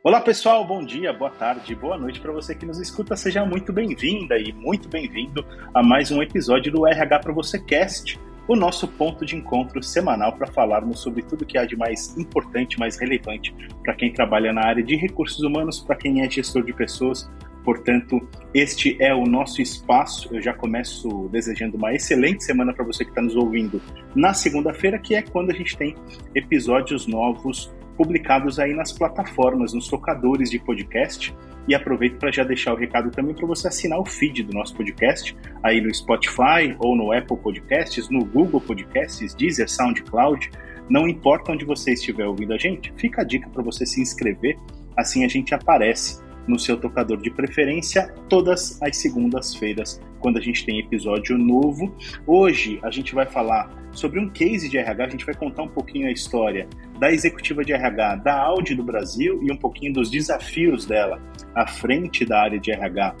Olá pessoal, bom dia, boa tarde, boa noite para você que nos escuta. Seja muito bem-vinda e muito bem-vindo a mais um episódio do RH para você Cast, o nosso ponto de encontro semanal para falarmos sobre tudo que há de mais importante, mais relevante para quem trabalha na área de recursos humanos, para quem é gestor de pessoas. Portanto, este é o nosso espaço. Eu já começo desejando uma excelente semana para você que está nos ouvindo na segunda-feira, que é quando a gente tem episódios novos publicados aí nas plataformas, nos tocadores de podcast. E aproveito para já deixar o recado também para você assinar o feed do nosso podcast aí no Spotify ou no Apple Podcasts, no Google Podcasts, Deezer, SoundCloud. Não importa onde você estiver ouvindo a gente, fica a dica para você se inscrever, assim a gente aparece no seu tocador de preferência todas as segundas-feiras, quando a gente tem episódio novo. Hoje a gente vai falar sobre um case de RH, a gente vai contar um pouquinho a história da executiva de RH da Audi do Brasil e um pouquinho dos desafios dela à frente da área de RH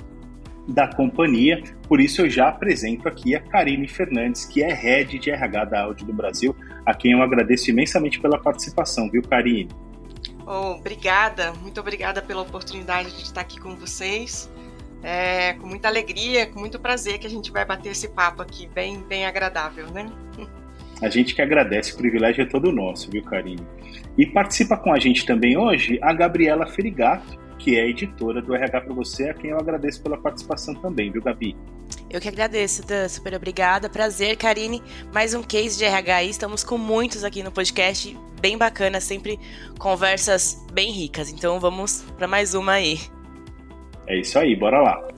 da companhia. Por isso eu já apresento aqui a Karine Fernandes, que é head de RH da Audi do Brasil, a quem eu agradeço imensamente pela participação, viu, Karine? Oh, obrigada, muito obrigada pela oportunidade de estar aqui com vocês. É, com muita alegria, com muito prazer que a gente vai bater esse papo aqui, bem, bem agradável, né? A gente que agradece, o privilégio é todo nosso, viu, Karine? E participa com a gente também hoje a Gabriela Ferigato, que é editora do RH para você, a quem eu agradeço pela participação também, viu, Gabi? Eu que agradeço, Dan. Super obrigada. Prazer, Karine. Mais um case de RH aí. Estamos com muitos aqui no podcast. Bem bacana, sempre conversas bem ricas. Então vamos para mais uma aí. É isso aí, bora lá.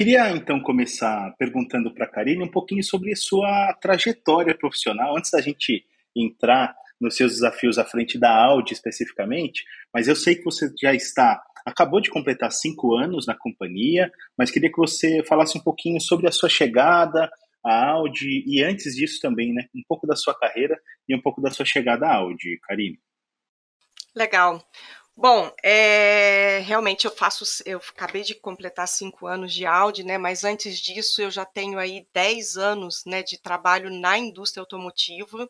Queria então começar perguntando para a Karine um pouquinho sobre sua trajetória profissional, antes da gente entrar nos seus desafios à frente da Audi especificamente, mas eu sei que você já está, acabou de completar cinco anos na companhia, mas queria que você falasse um pouquinho sobre a sua chegada à Audi e antes disso também, né, um pouco da sua carreira e um pouco da sua chegada à Audi, Karine. Legal. Bom, é, realmente eu faço, eu acabei de completar cinco anos de Audi, né? Mas antes disso eu já tenho aí dez anos, né, de trabalho na indústria automotiva.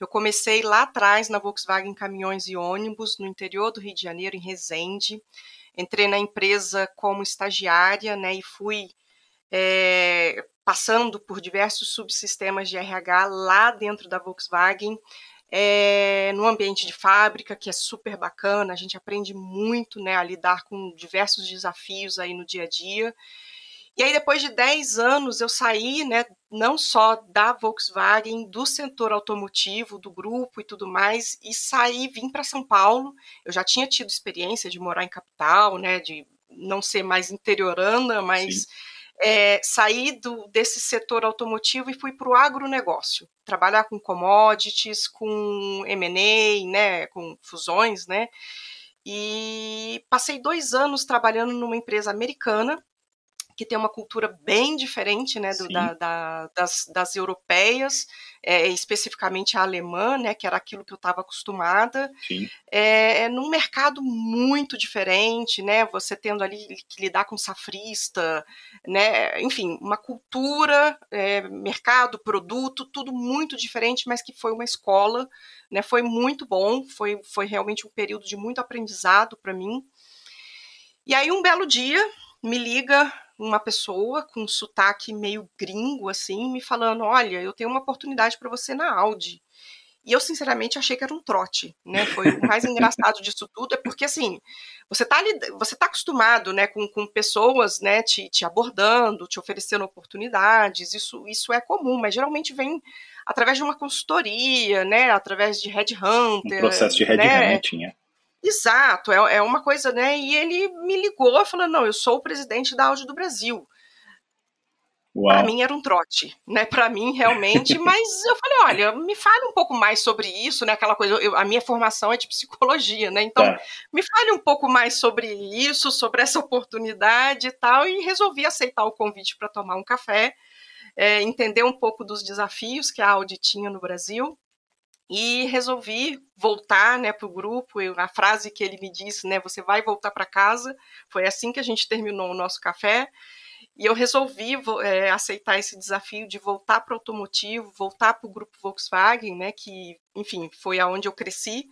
Eu comecei lá atrás na Volkswagen Caminhões e Ônibus, no interior do Rio de Janeiro, em Resende. Entrei na empresa como estagiária, né? E fui é, passando por diversos subsistemas de RH lá dentro da Volkswagen é, no ambiente de fábrica, que é super bacana, a gente aprende muito né, a lidar com diversos desafios aí no dia a dia. E aí, depois de 10 anos, eu saí, né, não só da Volkswagen, do setor automotivo, do grupo e tudo mais, e saí, vim para São Paulo. Eu já tinha tido experiência de morar em capital, né, de não ser mais interiorana, mas Sim é, saí do, desse setor automotivo e fui para o agronegócio, trabalhar com commodities, com M&A, né, com fusões, né, e passei dois anos trabalhando numa empresa americana que tem uma cultura bem diferente né, do, da, da, das, das, europeias, é, especificamente a alemã, né, que era aquilo que eu estava acostumada, é, é num mercado muito diferente, né, você tendo ali que lidar com safrista, né, enfim, uma cultura, é, mercado, produto, tudo muito diferente, mas que foi uma escola, né, foi muito bom, foi, foi realmente um período de muito aprendizado para mim. E aí um belo dia me liga uma pessoa com um sotaque meio gringo, assim, me falando: Olha, eu tenho uma oportunidade para você na Audi. E eu, sinceramente, achei que era um trote, né? Foi o mais engraçado disso tudo, é porque, assim, você tá, ali, você tá acostumado, né, com, com pessoas, né, te, te abordando, te oferecendo oportunidades, isso, isso é comum, mas geralmente vem através de uma consultoria, né, através de headhunter. Um processo de headhunting, né? Exato, é, é uma coisa, né? E ele me ligou falando: não, eu sou o presidente da Áudio do Brasil. Para mim era um trote, né? Para mim realmente, mas eu falei, olha, me fale um pouco mais sobre isso, né? Aquela coisa, eu, a minha formação é de psicologia, né? Então, é. me fale um pouco mais sobre isso, sobre essa oportunidade e tal, e resolvi aceitar o convite para tomar um café, é, entender um pouco dos desafios que a Audi tinha no Brasil e resolvi voltar né, para o grupo. Eu, a frase que ele me disse, né, você vai voltar para casa, foi assim que a gente terminou o nosso café. E eu resolvi é, aceitar esse desafio de voltar para o automotivo, voltar para o grupo Volkswagen, né, que, enfim, foi aonde eu cresci.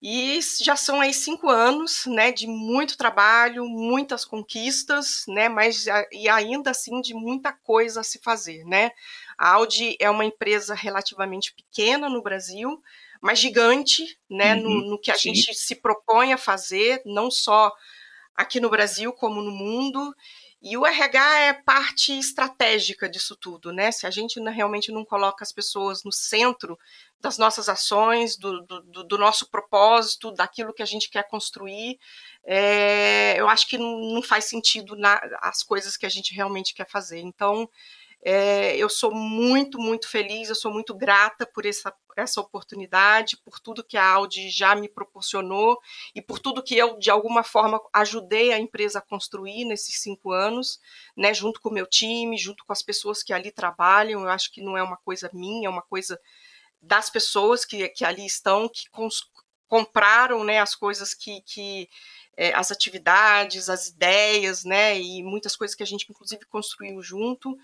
E já são aí cinco anos, né, de muito trabalho, muitas conquistas, né, mas e ainda assim de muita coisa a se fazer, né. A Audi é uma empresa relativamente pequena no Brasil, mas gigante, né, uhum, no, no, que a sim. gente se propõe a fazer, não só aqui no Brasil como no mundo. E o RH é parte estratégica disso tudo, né? Se a gente realmente não coloca as pessoas no centro das nossas ações, do, do, do nosso propósito, daquilo que a gente quer construir, é, eu acho que não, faz sentido na, as coisas que a gente realmente quer fazer. Então, é, eu sou muito, muito feliz, eu sou muito grata por essa, essa oportunidade, por tudo que a Audi já me proporcionou e por tudo que eu, de alguma forma, ajudei a empresa a construir nesses cinco anos, né, junto com o meu time, junto com as pessoas que ali trabalham. Eu acho que não é uma coisa minha, é uma coisa das pessoas que, que ali estão, que cons, compraram né, as coisas que, que é, as atividades, as ideias, né, e muitas coisas que a gente, inclusive, construiu junto.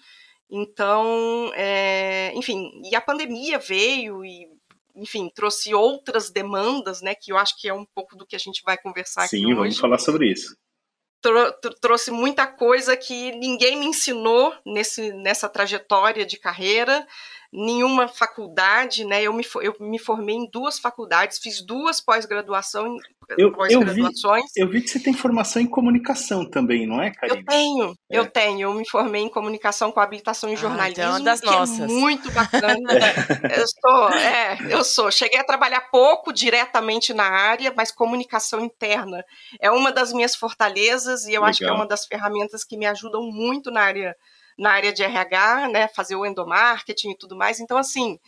Então, é, enfim, e a pandemia veio e, enfim, trouxe outras demandas, né, que eu acho que é um pouco do que a gente vai conversar Sim, aqui hoje. Sim, vamos falar sobre isso. Trou trouxe muita coisa que ninguém me ensinou nesse, nessa trajetória de carreira, nenhuma faculdade, né? Eu me, eu me formei em duas faculdades, fiz duas pós-graduação, eu, pós-graduações. Eu, eu, vi que você tem formação em comunicação também, não é, Karine? Eu tenho, é. eu tenho. Eu me formei em comunicação com habilitação em jornalismo, ah, então é das nossas. É muito bacana. eu sou, é, eu sou. Cheguei a trabalhar pouco diretamente na área, mas comunicação interna é uma das minhas fortalezas e eu Legal. acho que é uma das ferramentas que me ajudam muito na área na área de RH, né, fazer o endomarketing e tudo mais. Então, assim,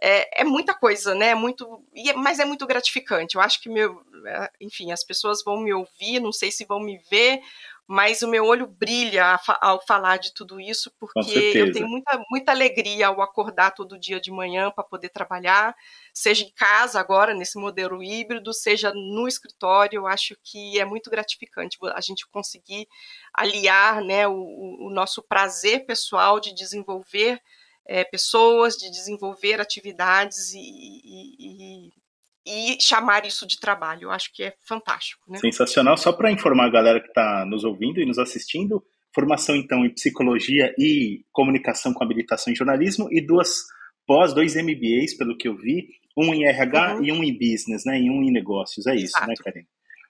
é, é muita coisa, né? Muito, é, mas é muito gratificante. Eu acho que meu, é, enfim, as pessoas vão me ouvir, não sei se vão me ver, mas o meu olho brilha ao falar de tudo isso, porque eu tenho muita, muita alegria ao acordar todo dia de manhã para poder trabalhar, seja em casa agora, nesse modelo híbrido, seja no escritório, eu acho que é muito gratificante a gente conseguir aliar né, o, o nosso prazer pessoal de desenvolver é, pessoas, de desenvolver atividades e, e, e chamar isso de trabalho. Eu acho que é fantástico. Né? Sensacional. Só para informar a galera que está nos ouvindo e nos assistindo, formação então em psicologia e comunicação com habilitação em jornalismo e duas pós, dois MBAs, pelo que eu vi, um em RH uhum. e um em business, né? E um em negócios. É Exato. isso, né, Karen?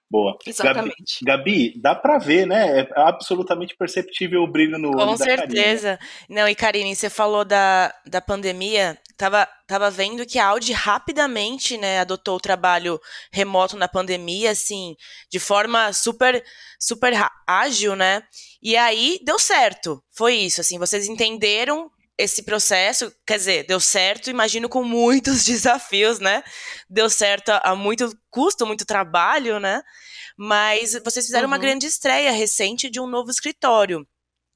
Boa. Exatamente. Gabi, Gabi, dá para ver, né? É absolutamente perceptível o brilho no olho Com certeza. Não, e Karine, você falou da, da pandemia. Tava, tava vendo que a Audi rapidamente, né, adotou o trabalho remoto na pandemia, assim, de forma super, super ágil, né? E aí deu certo. Foi isso, assim, vocês entenderam esse processo, quer dizer, deu certo, imagino com muitos desafios, né? Deu certo a, a muito custo, muito trabalho, né? Mas vocês fizeram uhum. uma grande estreia recente de um novo escritório.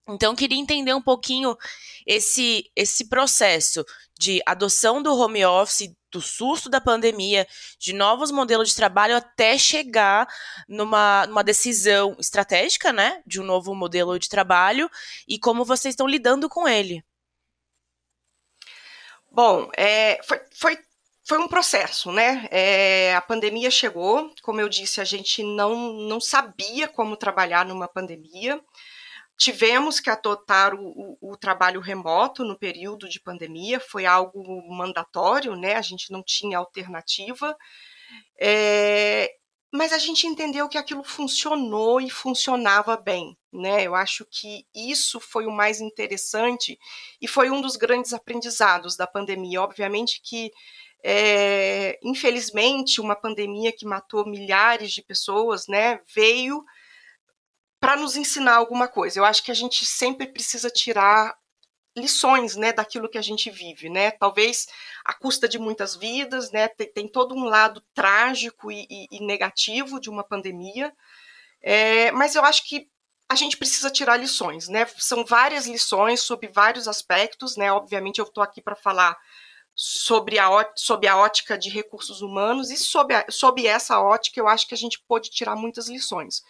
Então, queria entender um pouquinho esse, esse processo de adoção do home office, do susto da pandemia, de novos modelos de trabalho, até chegar numa, numa decisão estratégica, né? De um novo modelo de trabalho e como vocês estão lidando com ele. Bom, é, foi, foi, foi um processo, né? É, a pandemia chegou, como eu disse, a gente não, não sabia como trabalhar numa pandemia. Tivemos que adotar o, o, o, trabalho remoto no período de pandemia, foi algo mandatório, né? A gente não tinha alternativa. É, mas a gente entendeu que aquilo funcionou e funcionava bem, né? Eu acho que isso foi o mais interessante e foi um dos grandes aprendizados da pandemia. Obviamente que, é, infelizmente, uma pandemia que matou milhares de pessoas, né, veio para nos ensinar alguma coisa. Eu acho que a gente sempre precisa tirar lições, né, daquilo que a gente vive, né? Talvez à custa de muitas vidas, né? Tem, tem todo um lado trágico e, e, e negativo de uma pandemia, é, mas eu acho que a gente precisa tirar lições, né? São várias lições sobre vários aspectos, né? Obviamente eu estou aqui para falar sobre a, sobre a ótica de recursos humanos e sobre, a, sobre essa ótica eu acho que a gente pode tirar muitas lições.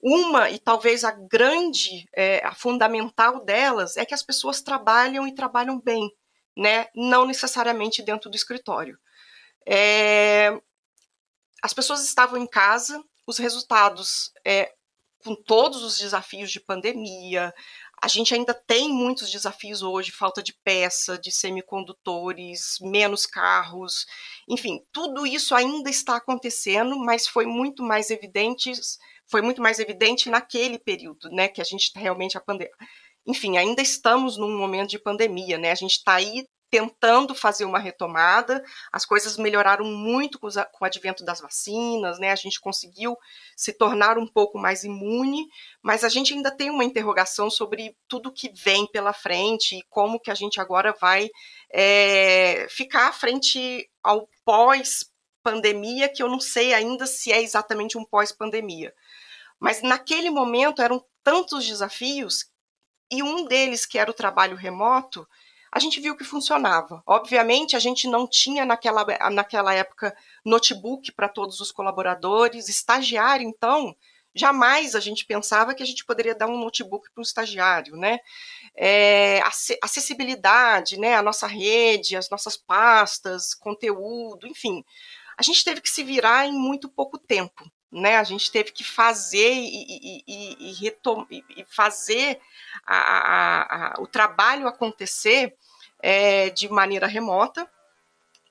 Uma, e talvez a grande, é, a fundamental delas, é que as pessoas trabalham e trabalham bem, né? não necessariamente dentro do escritório. É, as pessoas estavam em casa, os resultados, é, com todos os desafios de pandemia, a gente ainda tem muitos desafios hoje, falta de peça, de semicondutores, menos carros, enfim, tudo isso ainda está acontecendo, mas foi muito mais evidente, foi muito mais evidente naquele período, né, que a gente realmente a pandemia enfim, ainda estamos num momento de pandemia, né? A gente está aí tentando fazer uma retomada. As coisas melhoraram muito com, o advento das vacinas, né? A gente conseguiu se tornar um pouco mais imune, mas a gente ainda tem uma interrogação sobre tudo que vem pela frente e como que a gente agora vai é, ficar frente ao pós-pandemia, que eu não sei ainda se é exatamente um pós-pandemia. Mas naquele momento eram tantos desafios e um deles, que era o trabalho remoto, a gente viu que funcionava. Obviamente, a gente não tinha naquela, naquela época notebook para todos os colaboradores, estagiário, então, jamais a gente pensava que a gente poderia dar um notebook para um estagiário, né? É, acessibilidade, né? A nossa rede, as nossas pastas, conteúdo, enfim. A gente teve que se virar em muito pouco tempo, né? A gente teve que fazer e, e, e, e fazer a, a, a, o trabalho acontecer é, de maneira remota.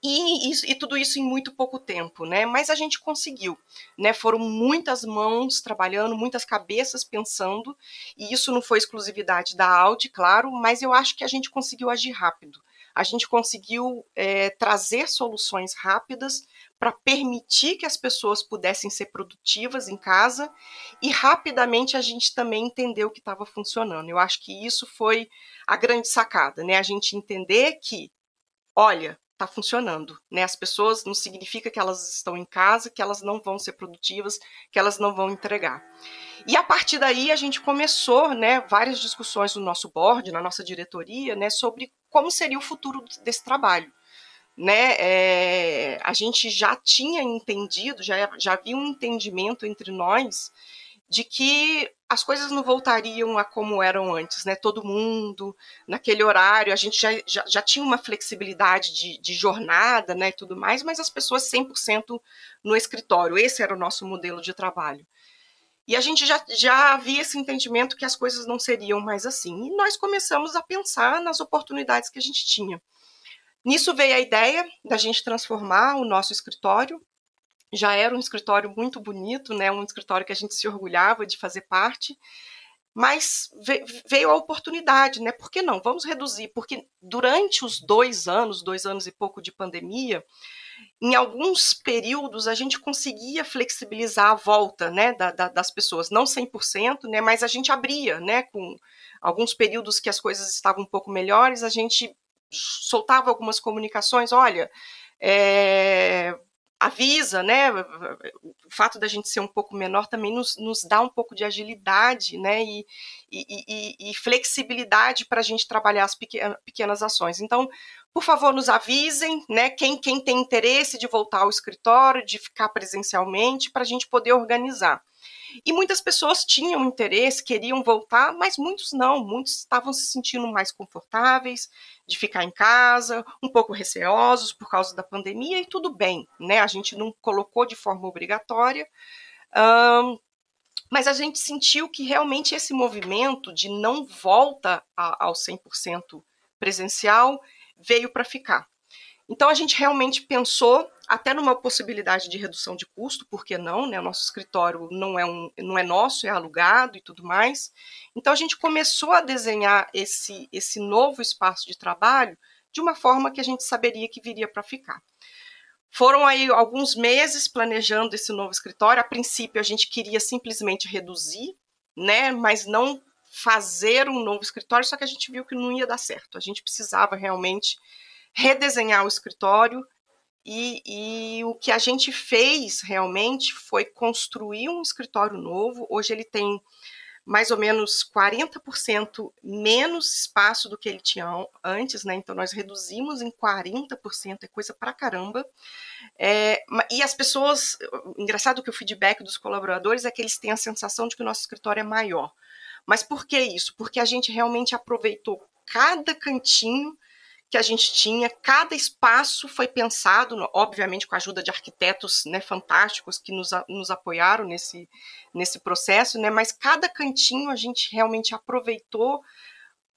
E, tudo isso em muito pouco tempo, né? Mas a gente conseguiu, né? Foram muitas mãos trabalhando, muitas cabeças pensando, e isso não foi exclusividade da Audi, claro, mas eu acho que a gente conseguiu agir rápido. A gente conseguiu é, trazer soluções rápidas para permitir que as pessoas pudessem ser produtivas em casa e rapidamente a gente também entendeu que estava funcionando. Eu acho que isso foi a grande sacada, né? A gente entender que, olha, está funcionando, né? As pessoas não significa que elas estão em casa, que elas não vão ser produtivas, que elas não vão entregar. E a partir daí a gente começou, né, várias discussões no nosso board, na nossa diretoria, né, sobre como seria o futuro desse trabalho né, é, a gente já tinha entendido, já, já havia um entendimento entre nós de que as coisas não voltariam a como eram antes, né? Todo mundo naquele horário, a gente já, já, já tinha uma flexibilidade de, de, jornada, né, tudo mais, mas as pessoas 100% no escritório. Esse era o nosso modelo de trabalho. E a gente já, já havia esse entendimento que as coisas não seriam mais assim. E nós começamos a pensar nas oportunidades que a gente tinha. Nisso veio a ideia da gente transformar o nosso escritório. Já era um escritório muito bonito, né? Um escritório que a gente se orgulhava de fazer parte. Mas veio a oportunidade, né? Por que não? Vamos reduzir, porque durante os dois anos, dois anos e pouco de pandemia, em alguns períodos a gente conseguia flexibilizar a volta né, da, da, das pessoas, não 100%, né, mas a gente abria, né, com alguns períodos que as coisas estavam um pouco melhores, a gente soltava algumas comunicações, olha, é, avisa, né? O fato da gente ser um pouco menor também nos, nos dá um pouco de agilidade, né? E, e, e, e flexibilidade para a gente trabalhar as pequenas ações. Então, por favor, nos avisem, né? Quem, quem tem interesse de voltar ao escritório, de ficar presencialmente, para a gente poder organizar. E muitas pessoas tinham interesse, queriam voltar, mas muitos não, muitos estavam se sentindo mais confortáveis de ficar em casa, um pouco receosos por causa da pandemia, e tudo bem, né? A gente não colocou de forma obrigatória. Um, mas a gente sentiu que realmente esse movimento de não volta a, ao 100% presencial veio para ficar. Então a gente realmente pensou até numa possibilidade de redução de custo, por que não? Né? O nosso escritório não é, um, não é nosso, é alugado e tudo mais. Então a gente começou a desenhar esse, esse novo espaço de trabalho de uma forma que a gente saberia que viria para ficar. Foram aí alguns meses planejando esse novo escritório. A princípio a gente queria simplesmente reduzir, né, mas não fazer um novo escritório, só que a gente viu que não ia dar certo. A gente precisava realmente redesenhar o escritório, e, e, o que a gente fez realmente foi construir um escritório novo. Hoje ele tem mais ou menos 40% menos espaço do que ele tinha antes, né? Então nós reduzimos em 40%, é coisa pra caramba. É, e as pessoas, engraçado que o feedback dos colaboradores é que eles têm a sensação de que o nosso escritório é maior. Mas por que isso? Porque a gente realmente aproveitou cada cantinho que a gente tinha, cada espaço foi pensado, obviamente com a ajuda de arquitetos né, fantásticos que nos, nos apoiaram nesse, nesse processo, né, mas cada cantinho a gente realmente aproveitou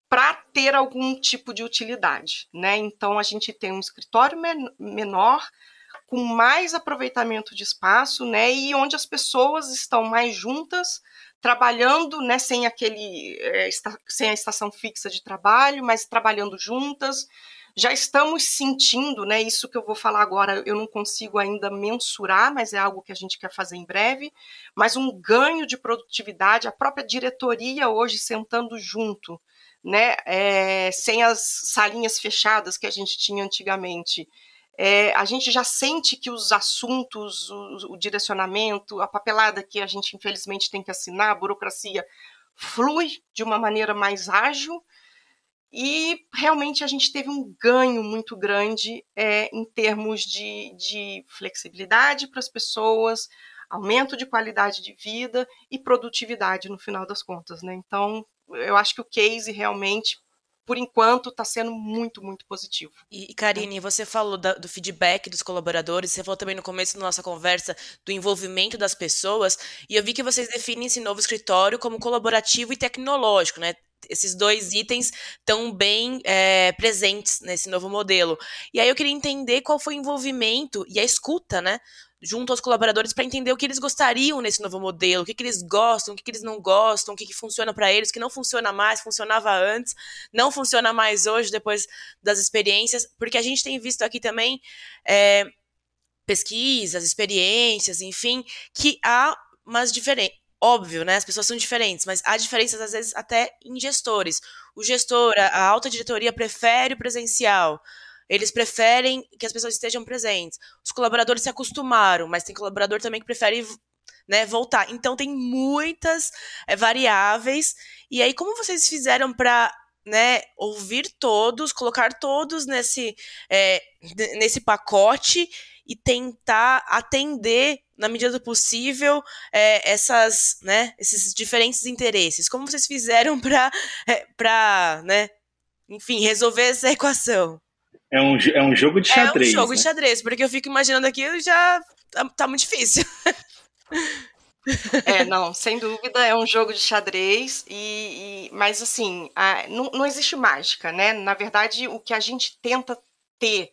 para ter algum tipo de utilidade. Né? Então a gente tem um escritório men menor, com mais aproveitamento de espaço, né, e onde as pessoas estão mais juntas, trabalhando, né, sem aquele, é, sem a estação fixa de trabalho, mas trabalhando juntas. Já estamos sentindo, né, isso que eu vou falar agora, eu não consigo ainda mensurar, mas é algo que a gente quer fazer em breve, mas um ganho de produtividade, a própria diretoria hoje sentando junto, né, é, sem as salinhas fechadas que a gente tinha antigamente, é, a gente já sente que os assuntos, o, o, direcionamento, a papelada que a gente infelizmente tem que assinar, a burocracia, flui de uma maneira mais ágil e realmente a gente teve um ganho muito grande é, em termos de, de flexibilidade para as pessoas, aumento de qualidade de vida e produtividade no final das contas. Né? Então, eu acho que o case realmente por enquanto, está sendo muito, muito positivo. E, Karine, você falou da, do feedback dos colaboradores, você falou também no começo da nossa conversa do envolvimento das pessoas, e eu vi que vocês definem esse novo escritório como colaborativo e tecnológico, né? Esses dois itens estão bem é, presentes nesse novo modelo. E aí eu queria entender qual foi o envolvimento e a escuta, né? Junto aos colaboradores para entender o que eles gostariam nesse novo modelo, o que, que eles gostam, o que, que eles não gostam, o que, que funciona para eles, o que não funciona mais, funcionava antes, não funciona mais hoje, depois das experiências, porque a gente tem visto aqui também é, pesquisas, experiências, enfim, que há umas diferenças. Óbvio, né? As pessoas são diferentes, mas há diferenças, às vezes, até em gestores. O gestor, a alta diretoria prefere o presencial. Eles preferem que as pessoas estejam presentes. Os colaboradores se acostumaram, mas tem colaborador também que prefere né, voltar. Então tem muitas é, variáveis. E aí, como vocês fizeram para né, ouvir todos, colocar todos nesse, é, nesse pacote e tentar atender na medida do possível é, essas, né, esses diferentes interesses. Como vocês fizeram para, é, né, enfim, resolver essa equação? É um, é um jogo de xadrez. É um jogo né? de xadrez, porque eu fico imaginando aquilo já tá, tá muito difícil. É, não, sem dúvida é um jogo de xadrez, e, e mas assim, a, não, não existe mágica, né? Na verdade, o que a gente tenta ter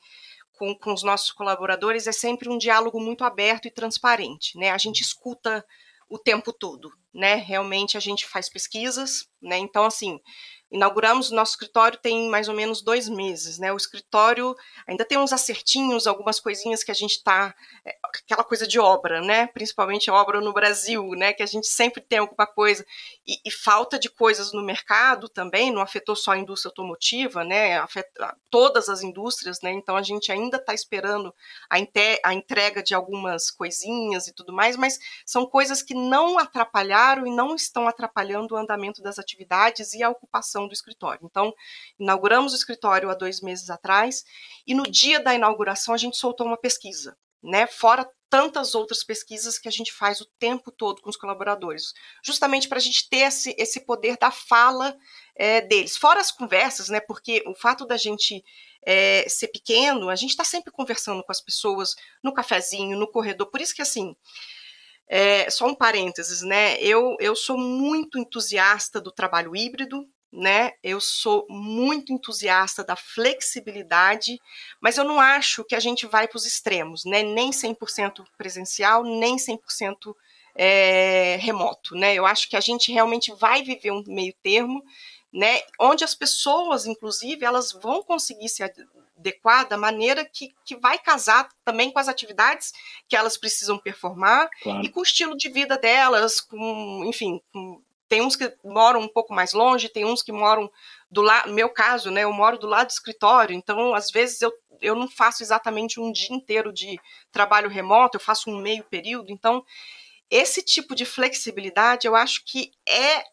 com, com os nossos colaboradores é sempre um diálogo muito aberto e transparente, né? A gente escuta o tempo todo, né? Realmente a gente faz pesquisas, né? Então, assim, Inauguramos o nosso escritório tem mais ou menos dois meses, né? O escritório ainda tem uns acertinhos, algumas coisinhas que a gente está, é, aquela coisa de obra, né? Principalmente obra no Brasil, né? Que a gente sempre tem alguma coisa e, e falta de coisas no mercado também. Não afetou só a indústria automotiva, né? Afeta todas as indústrias, né? Então a gente ainda está esperando a, a entrega de algumas coisinhas e tudo mais, mas são coisas que não atrapalharam e não estão atrapalhando o andamento das atividades e a ocupação do escritório. Então, inauguramos o escritório há dois meses atrás e no dia da inauguração a gente soltou uma pesquisa, né? Fora tantas outras pesquisas que a gente faz o tempo todo com os colaboradores, justamente para a gente ter esse, esse poder da fala é, deles. Fora as conversas, né? Porque o fato da gente é, ser pequeno, a gente está sempre conversando com as pessoas no cafezinho, no corredor. Por isso que assim. É, só um parênteses, né? Eu, eu sou muito entusiasta do trabalho híbrido, né? Eu sou muito entusiasta da flexibilidade, mas eu não acho que a gente vai para os extremos, né? Nem 100% presencial, nem 100% é, remoto, né? Eu acho que a gente realmente vai viver um meio termo, né? Onde as pessoas, inclusive, elas vão conseguir se adequar da maneira que, que vai casar também com as atividades que elas precisam performar claro. e com o estilo de vida delas, com, enfim, com tem uns que moram um pouco mais longe, tem uns que moram do lado, meu caso, né, eu moro do lado do escritório, então às vezes eu, eu não faço exatamente um dia inteiro de trabalho remoto, eu faço um meio período, então esse tipo de flexibilidade eu acho que é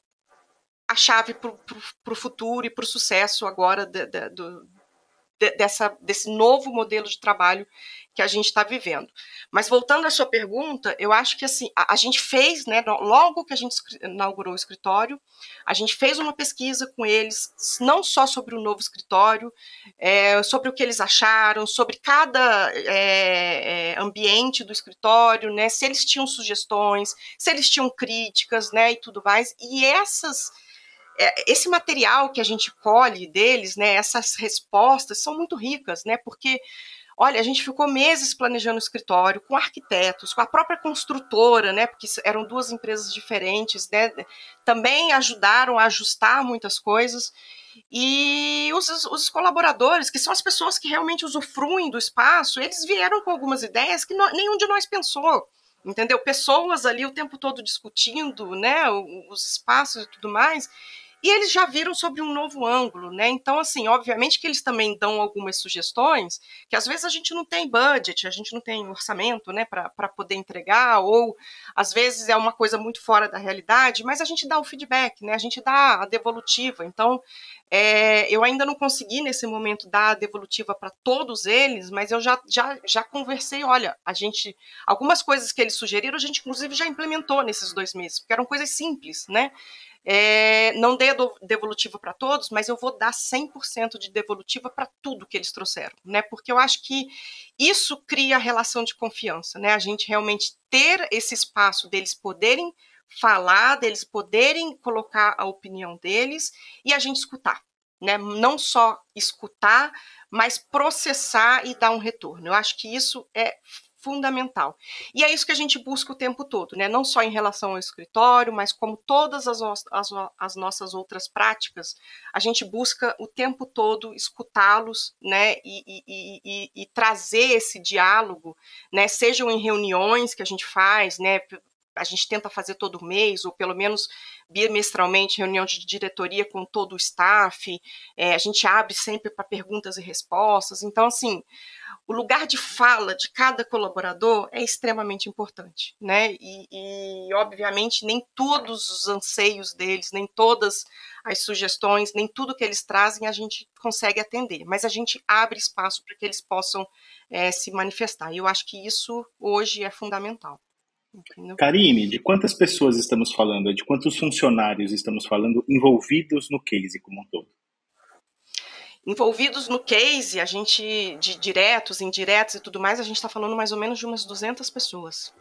a chave para o futuro e para o sucesso agora de, de, do, dessa, desse novo modelo de trabalho que a gente está vivendo. Mas voltando à sua pergunta, eu acho que assim a, a, gente fez, né, logo que a gente inaugurou o escritório, a gente fez uma pesquisa com eles, não só sobre o novo escritório, é, sobre o que eles acharam, sobre cada é, é, ambiente do escritório, né, se eles tinham sugestões, se eles tinham críticas, né, e tudo mais. E essas é, esse material que a gente colhe deles, né, essas respostas são muito ricas, né, porque Olha, a gente ficou meses planejando o escritório com arquitetos, com a própria construtora, né? Porque eram duas empresas diferentes, né? Também ajudaram a ajustar muitas coisas. E os, os colaboradores, que são as pessoas que realmente usufruem do espaço, eles vieram com algumas ideias que nenhum de nós pensou entendeu? Pessoas ali o tempo todo discutindo, né, os espaços e tudo mais, e eles já viram sobre um novo ângulo, né? Então, assim, obviamente que eles também dão algumas sugestões, que às vezes a gente não tem budget, a gente não tem orçamento, né, para poder entregar, ou às vezes é uma coisa muito fora da realidade, mas a gente dá o feedback, né? A gente dá a devolutiva. Então, é, eu ainda não consegui nesse momento dar a devolutiva para todos eles, mas eu já, já, já conversei. Olha, a gente, algumas coisas que eles sugeriram, a gente inclusive já implementou nesses dois meses, porque eram coisas simples, né? É, não a devolutiva para todos, mas eu vou dar 100% de devolutiva para tudo que eles trouxeram, né? Porque eu acho que isso cria a relação de confiança, né? A gente realmente ter esse espaço deles poderem falar, deles poderem colocar a opinião deles e a gente escutar, né? Não só escutar, mas processar e dar um retorno. Eu acho que isso é fundamental. E é isso que a gente busca o tempo todo, né? não só em relação ao escritório, mas como todas as, as, as nossas outras práticas, a gente busca o tempo todo escutá-los né? E, e, e, e, trazer esse diálogo, né? sejam em reuniões que a gente faz, né? A gente tenta fazer todo mês, ou pelo menos bimestralmente, reunião de diretoria com todo o staff, é, a gente abre sempre para perguntas e respostas. Então, assim, o lugar de fala de cada colaborador é extremamente importante, né? E, e, obviamente nem todos os anseios deles, nem todas as sugestões, nem tudo que eles trazem a gente consegue atender, mas a gente abre espaço para que eles possam é, se manifestar. E eu acho que isso hoje é fundamental. Entendeu? Karine, de quantas pessoas estamos falando? De quantos funcionários estamos falando envolvidos no case como um todo? envolvidos no case, a gente, de diretos, indiretos e tudo mais, a gente está falando mais ou menos de umas 200 pessoas.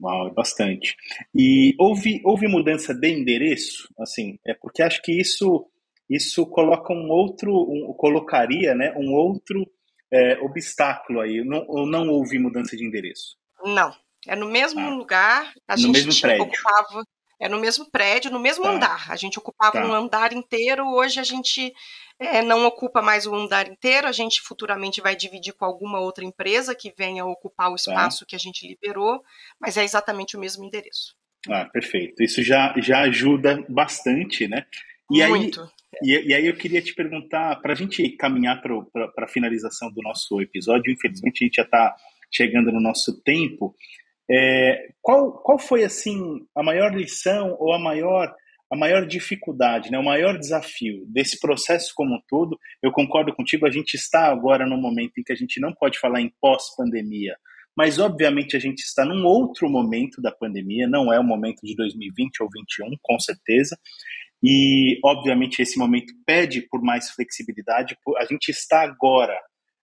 Uau, é bastante. E houve, houve mudança de endereço? Assim, é porque acho que isso, isso coloca um outro, um, colocaria né, um outro é, obstáculo aí. Não, ou não houve mudança de endereço? Não. É no mesmo ah, lugar, a no gente ocupava é no mesmo prédio, no mesmo tá. andar. A gente ocupava tá. um andar inteiro, hoje a gente é, não ocupa mais o andar inteiro, a gente futuramente vai dividir com alguma outra empresa que venha ocupar o tá. espaço tá. que a gente liberou, mas é exatamente o mesmo endereço. Ah, perfeito. Isso já, já ajuda bastante, né? E Muito. Aí, e, e, aí eu queria te perguntar, para a gente caminhar para a finalização do nosso episódio, infelizmente a gente já está chegando no nosso tempo, é, qual, qual foi assim a maior lição ou a maior a maior dificuldade, né, o maior desafio desse processo como um todo? Eu concordo contigo, a gente está agora num momento em que a gente não pode falar em pós-pandemia, mas obviamente a gente está num outro momento da pandemia, não é o momento de 2020 ou 2021, com certeza. E obviamente esse momento pede por mais flexibilidade. A gente está agora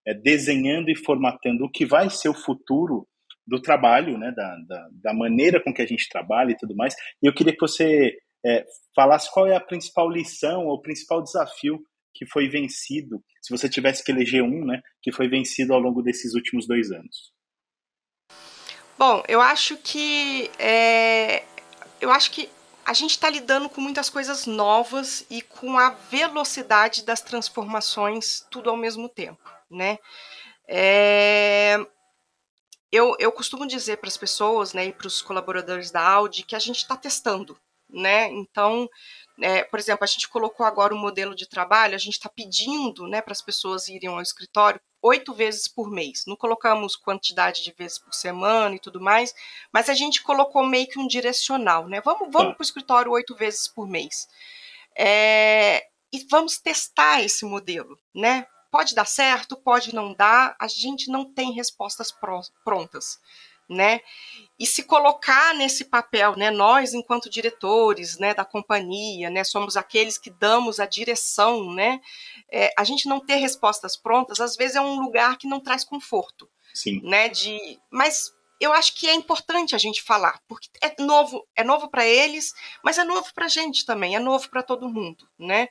é, desenhando e formatando o que vai ser o futuro do trabalho, né, da, da, da, maneira com que a gente trabalha e tudo mais. E eu queria que você é, falasse qual é a principal lição ou o principal desafio que foi vencido, se você tivesse que eleger um, né, que foi vencido ao longo desses últimos dois anos. Bom, eu acho que é, eu acho que a gente está lidando com muitas coisas novas e com a velocidade das transformações tudo ao mesmo tempo, né? É, eu, eu costumo dizer para as pessoas, né, e para os colaboradores da Audi, que a gente está testando, né? Então, é, por exemplo, a gente colocou agora um modelo de trabalho, a gente está pedindo, né, para as pessoas irem ao escritório oito vezes por mês. Não colocamos quantidade de vezes por semana e tudo mais, mas a gente colocou meio que um direcional, né? Vamos, vamos tá. para o escritório oito vezes por mês. É, e vamos testar esse modelo, né? Pode dar certo, pode não dar, a gente não tem respostas prontas, né? E se colocar nesse papel, né, nós enquanto diretores, né, da companhia, né, somos aqueles que damos a direção, né? É, a gente não ter respostas prontas, às vezes é um lugar que não traz conforto, Sim. né? De, mas eu acho que é importante a gente falar, porque é novo, é novo para eles, mas é novo para a gente também, é novo para todo mundo, né?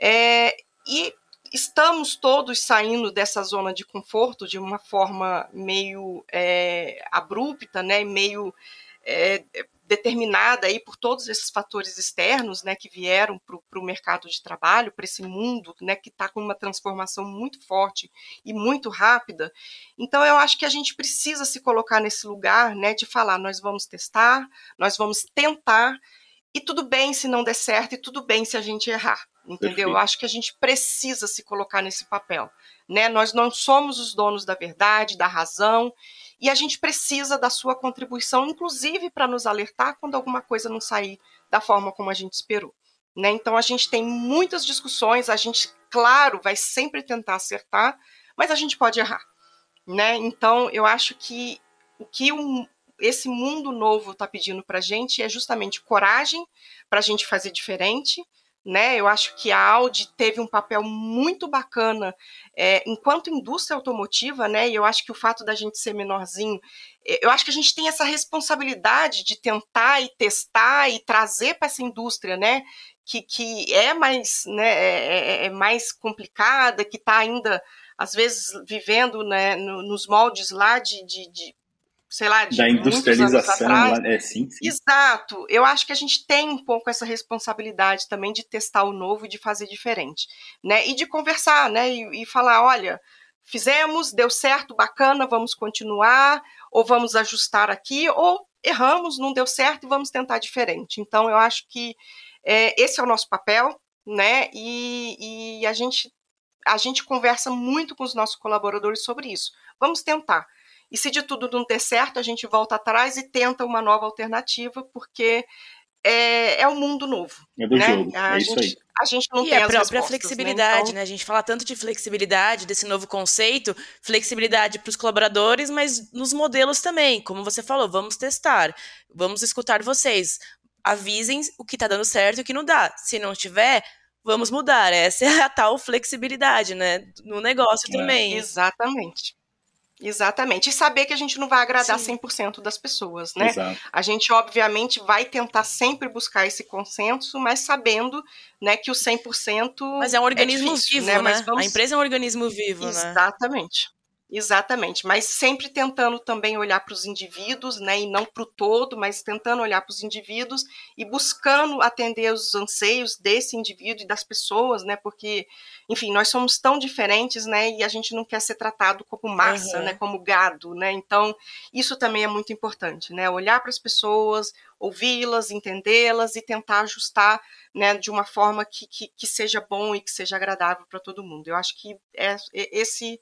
É, e estamos todos saindo dessa zona de conforto de uma forma meio é, abrupta, né? Meio é, determinada aí por todos esses fatores externos, né, que vieram para o mercado de trabalho, para esse mundo, né, que está com uma transformação muito forte e muito rápida. Então, eu acho que a gente precisa se colocar nesse lugar, né, de falar, nós vamos testar, nós vamos tentar, e tudo bem se não der certo, e tudo bem se a gente errar, entendeu? Eu acho que a gente precisa se colocar nesse papel, né? Nós não somos os donos da verdade, da razão, e a gente precisa da sua contribuição, inclusive para nos alertar quando alguma coisa não sair da forma como a gente esperou. Né? Então a gente tem muitas discussões, a gente, claro, vai sempre tentar acertar, mas a gente pode errar. Né? Então eu acho que o que o, esse mundo novo está pedindo para a gente é justamente coragem para a gente fazer diferente, né? Eu acho que a Audi teve um papel muito bacana é, enquanto indústria automotiva, né? E eu acho que o fato da gente ser menorzinho, é, eu acho que a gente tem essa responsabilidade de tentar e testar e trazer para essa indústria, né? Que, que é mais, né? É, é, é mais complicada, que está ainda às vezes vivendo né, nos moldes lá de, de, de sei lá, de da industrialização, atrás. é sim, sim. Exato. Eu acho que a gente tem um pouco essa responsabilidade também de testar o novo e de fazer diferente, né? E de conversar, né? E, e falar, olha, fizemos, deu certo, bacana, vamos continuar, ou vamos ajustar aqui, ou erramos, não deu certo e vamos tentar diferente. Então, eu acho que é, esse é o nosso papel, né? E, e a gente a gente conversa muito com os nossos colaboradores sobre isso. Vamos tentar. E se de tudo não der certo, a gente volta atrás e tenta uma nova alternativa, porque é, é um mundo novo. É do né? jogo, a é gente, isso aí. A gente não e tem a própria né? flexibilidade, né? Então... né? A gente fala tanto de flexibilidade, desse novo conceito, flexibilidade para os colaboradores, mas nos modelos também. Como você falou, vamos testar, vamos escutar vocês. Avisem o que está dando certo e o que não dá. Se não tiver, vamos mudar. Essa é a tal flexibilidade, né? No negócio é. também. Exatamente. Exatamente. E saber que a gente não vai agradar Sim. 100% das pessoas, né? Exato. A gente, obviamente, vai tentar sempre buscar esse consenso, mas sabendo né, que o 100%. Mas é um organismo é difícil, vivo, né? né? Vamos... A empresa é um organismo vivo, Exatamente. né? Exatamente. Exatamente, mas sempre tentando também olhar para os indivíduos, né, e não para o todo, mas tentando olhar para os indivíduos e buscando atender os anseios desse indivíduo e das pessoas, né, porque, enfim, nós somos tão diferentes, né, e a gente não quer ser tratado como massa, uhum. né, como gado, né, então isso também é muito importante, né, olhar para as pessoas, ouvi-las, entendê-las e tentar ajustar, né, de uma forma que, que, que seja bom e que seja agradável para todo mundo. Eu acho que é, esse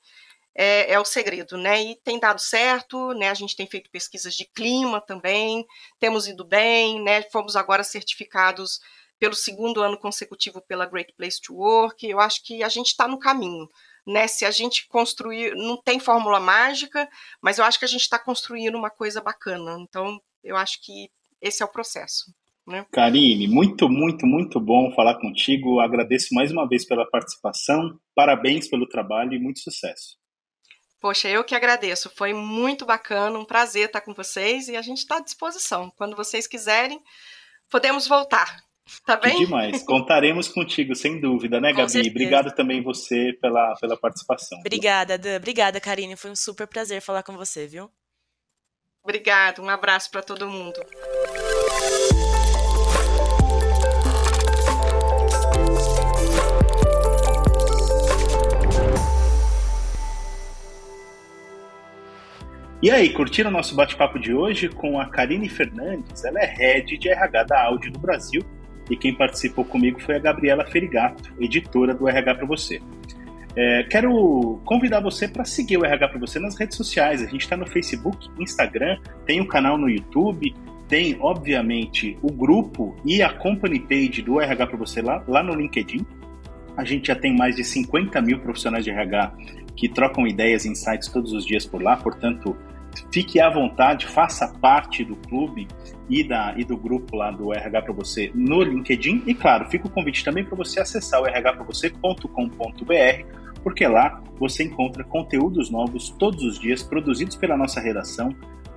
é, é, o segredo, né? E tem dado certo, né? A gente tem feito pesquisas de clima também, temos ido bem, né? Fomos agora certificados pelo segundo ano consecutivo pela Great Place to Work. Eu acho que a gente está no caminho, né? Se a gente construir, não tem fórmula mágica, mas eu acho que a gente está construindo uma coisa bacana. Então, eu acho que esse é o processo. Né? Karine, muito, muito, muito bom falar contigo. Agradeço mais uma vez pela participação. Parabéns pelo trabalho e muito sucesso. Poxa, eu que agradeço. Foi muito bacana, um prazer estar com vocês e a gente está à disposição. Quando vocês quiserem, podemos voltar. Tá bem? Que demais. Contaremos contigo, sem dúvida, né, Gabi? certeza. Obrigado também você pela, pela participação. Obrigada, Dan. Obrigada, Karine. Foi um super prazer falar com você, viu? Obrigada. Um abraço para todo mundo. E aí, curtiram o nosso bate-papo de hoje com a Karine Fernandes? Ela é head de RH da Audi no Brasil e quem participou comigo foi a Gabriela Ferigato, editora do RH para você. É, quero convidar você para seguir o RH para você nas redes sociais. A gente está no Facebook, Instagram, tem um canal no YouTube tem, obviamente, o grupo e a company page do RH para você lá, lá no LinkedIn. A gente já tem mais de 50 mil profissionais de RH que trocam ideias e insights todos os dias por lá, portanto, fique à vontade, faça parte do clube e, da, e do grupo lá do RH para você no LinkedIn. E claro, fica o convite também para você acessar o rhpravocê.com.br, porque lá você encontra conteúdos novos todos os dias, produzidos pela nossa redação,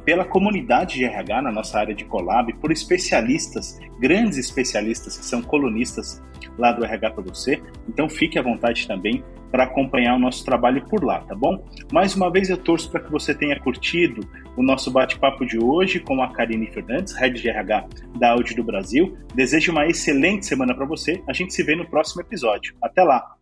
pela comunidade de RH na nossa área de Colab, por especialistas, grandes especialistas que são colunistas lá do RH para você. Então fique à vontade também para acompanhar o nosso trabalho por lá, tá bom? Mais uma vez eu torço para que você tenha curtido o nosso bate-papo de hoje com a Karine Fernandes, Head de RH da Audi do Brasil. Desejo uma excelente semana para você. A gente se vê no próximo episódio. Até lá!